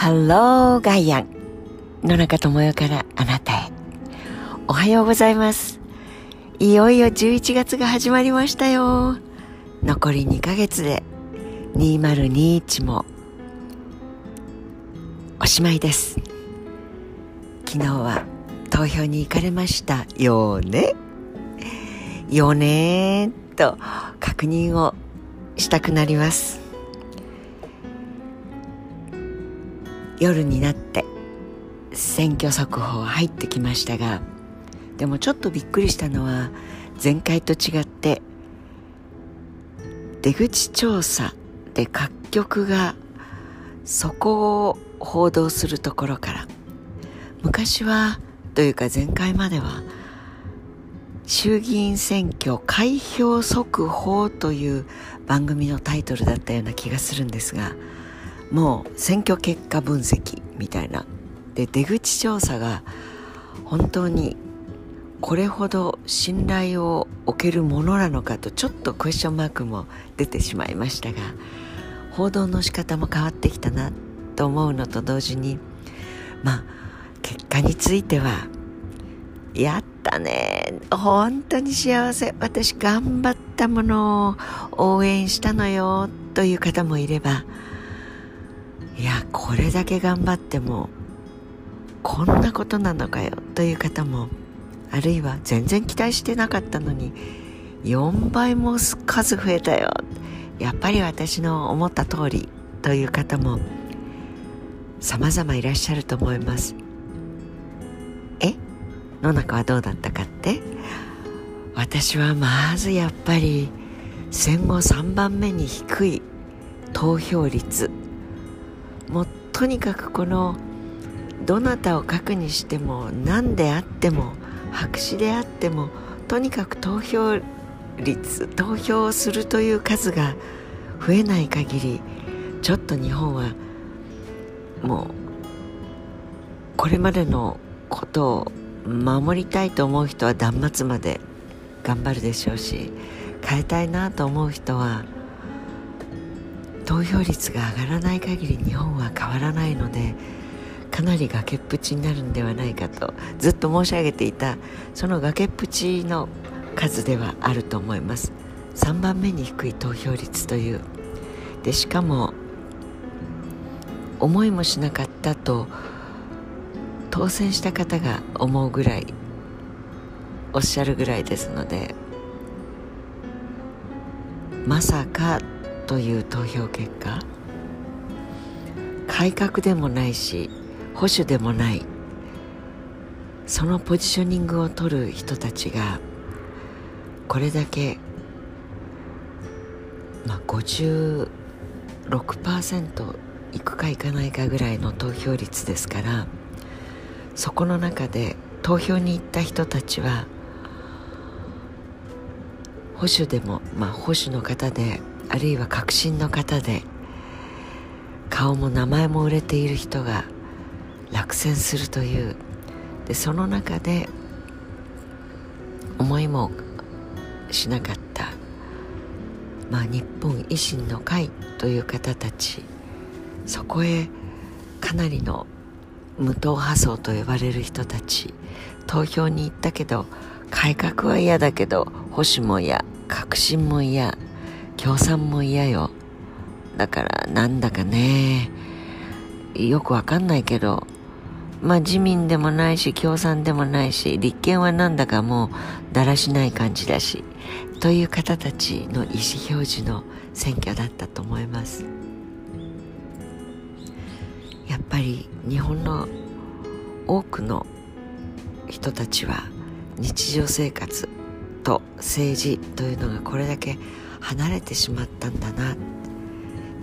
ハローガイアン野中智代からあなたへ。おはようございます。いよいよ11月が始まりましたよ。残り2ヶ月で2021もおしまいです。昨日は投票に行かれましたよね。よねと確認をしたくなります。夜になって選挙速報入ってきましたがでもちょっとびっくりしたのは前回と違って出口調査で各局がそこを報道するところから昔はというか前回までは衆議院選挙開票速報という番組のタイトルだったような気がするんですがもう選挙結果分析みたいな。で出口調査が本当にこれほど信頼を置けるものなのかとちょっとクエスチョンマークも出てしまいましたが報道の仕方も変わってきたなと思うのと同時にまあ結果についてはやったね本当に幸せ私頑張ったものを応援したのよという方もいればいやこれだけ頑張ってもこんなことなのかよという方もあるいは全然期待してなかったのに4倍も数増えたよやっぱり私の思った通りという方も様々いらっしゃると思います。え？野中はどうだったかって？私はまずやっぱり戦後3番目に低い投票率もうとにかくこのどなたを書くにしても何であっても白紙であってもとにかく投票率投票するという数が増えない限りちょっと日本はもうこれまでのことを守りたいと思う人は断末まで頑張るでしょうし変えたいなと思う人は投票率が上がらない限り日本は変わらないのでかなり崖っぷちになるんではないかとずっと申し上げていたその崖っぷちの数ではあると思います。3番目に低い投票率という。でしかも思いもしなかったと当選した方が思うぐらいおっしゃるぐらいですのでまさかという投票結果？改革でもないし保守でもない。そのポジショニングを取る人たちがこれだけ、まあ、56%いくかいかないかぐらいの投票率ですからそこの中で投票に行った人たちは保守でも、まあ、保守の方であるいは革新の方で顔も名前も売れている人が落選するという。でその中で思いもしなかった、まあ、日本維新の会という方たちそこへかなりの無党派層と呼ばれる人たち投票に行ったけど改革は嫌だけど保守も嫌革新も嫌共産も嫌よ。だからなんだかね。よくわかんないけど。まあ自民でもないし共産でもないし立憲はなんだかもうだらしない感じだし。という方たちの意思表示の選挙だったと思います。やっぱり日本の多くの人たちは日常生活と政治というのがこれだけ離れてしまったんだな。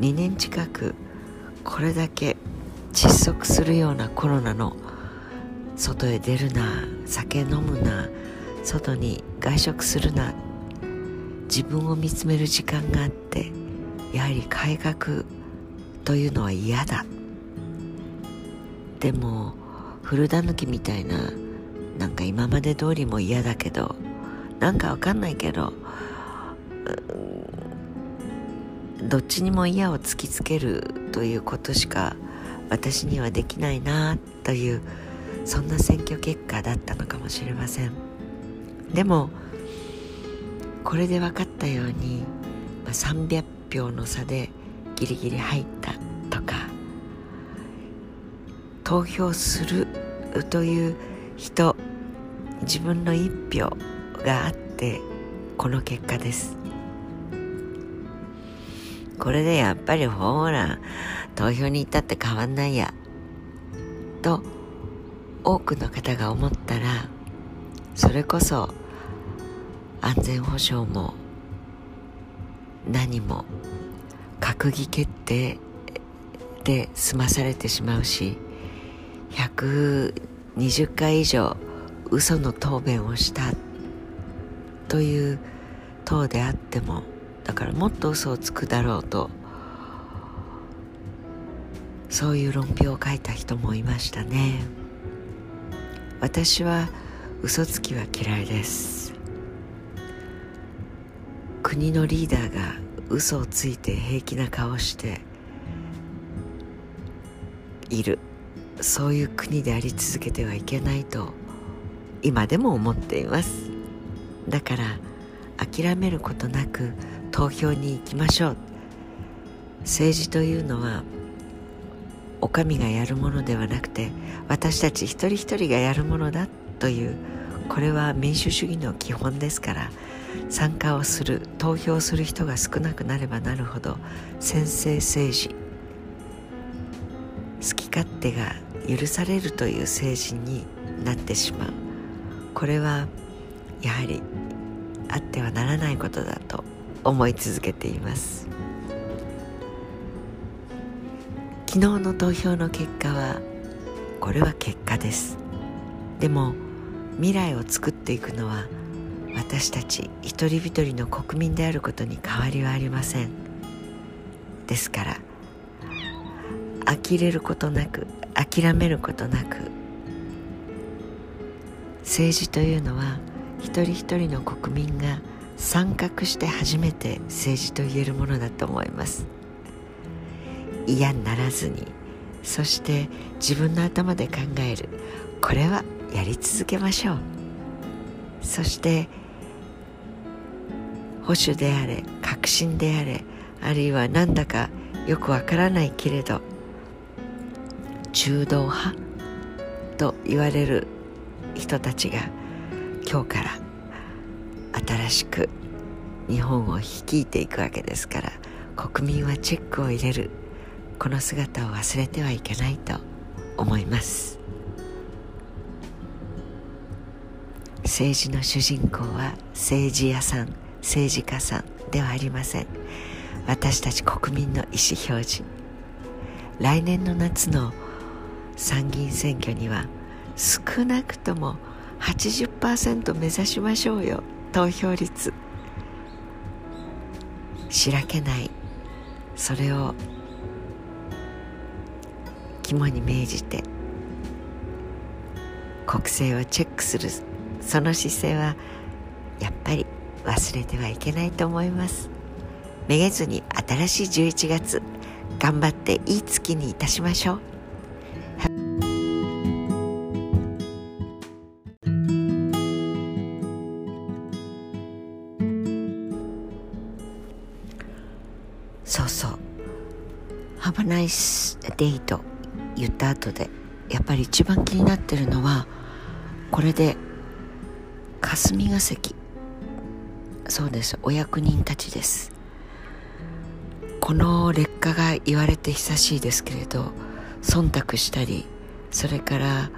2年近くこれだけ窒息するようなコロナの外へ出るな酒飲むな外に外食するな。自分を見つめる時間があってやはり改革というのは嫌だ。でも古田抜きみたいななんか今まで通りも嫌だけどなんかわかんないけどどっちにも嫌を突きつけるということしか私にはできないなというそんな選挙結果だったのかもしれません。でもこれで分かったように、まあ、300票の差でギリギリ入ったとか投票するという人自分の一票があってこの結果です。これでやっぱりほら投票に行ったって変わんないやと多くの方が思ったらそれこそ安全保障も何も閣議決定で済まされてしまうし120回以上嘘の答弁をしたという党であってもだからもっと嘘をつくだろうとそういう論評を書いた人もいましたね。私は嘘つきは嫌いです。国のリーダーが嘘をついて平気な顔している。そういう国であり続けてはいけないと今でも思っています。だから諦めることなく投票に行きましょう。政治というのはお上がやるものではなくて私たち一人一人がやるものだというこれは民主主義の基本ですから参加をする投票する人が少なくなればなるほど先制政治好き勝手が許されるという政治になってしまう。これはやはりあってはならないことだと思い続けています。昨日の投票の結果はこれは結果です。でも未来を作っていくのは私たち一人一人の国民であることに変わりはありません。ですから呆れることなく諦めることなく政治というのは一人一人の国民が参画して初めて政治と言えるものだと思います。嫌にならずにそして自分の頭で考える。これはやり続けましょう。そして保守であれ革新であれあるいはなんだかよくわからないけれど中道派と言われる人たちが今日から新しく日本を率いていくわけですから国民はチェックを入れる。この姿を忘れてはいけないと思います。政治の主人公は政治家さん政治家さんではありません。私たち国民の意思表示。来年の夏の参議院選挙には少なくとも80%目指しましょうよ。投票率。しらけない。それを肝に銘じて国政をチェックする。その姿勢はやっぱり忘れてはいけないと思います。めげずに新しい11月頑張っていい月にいたしましょう。そうそう「Have a nice day」と言った後でやっぱり一番気になってるのはこれで霞が関。そうです。お役人たちです。この劣化が言われて久しいですけれど忖度したりそれから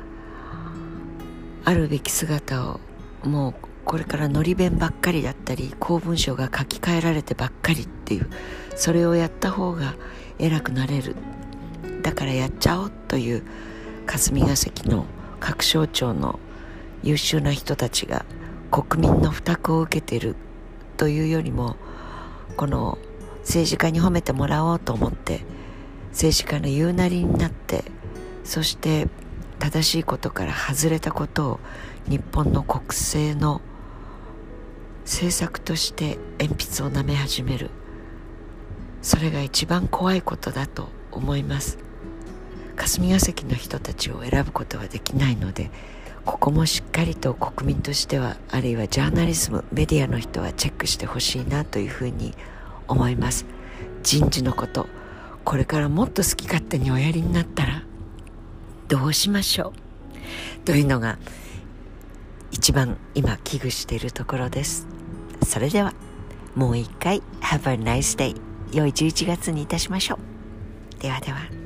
あるべき姿をもうこれからのり弁ばっかりだったり公文書が書き換えられてばっかり。っていうそれをやった方が偉くなれるだからやっちゃおうという霞が関の各省庁の優秀な人たちが国民の負託を受けているというよりもこの政治家に褒めてもらおうと思って政治家の言うなりになってそして正しいことから外れたことを日本の国政の政策として鉛筆を舐め始める。それが一番怖いことだと思います。霞が関の人たちを選ぶことはできないのでここもしっかりと国民としてはあるいはジャーナリズムメディアの人はチェックしてほしいなというふうに思います。人事のことこれからもっと好き勝手におやりになったらどうしましょう？というのが一番今危惧しているところです。それではもう一回 Have a nice day 良い11月にいたしましょう。ではでは。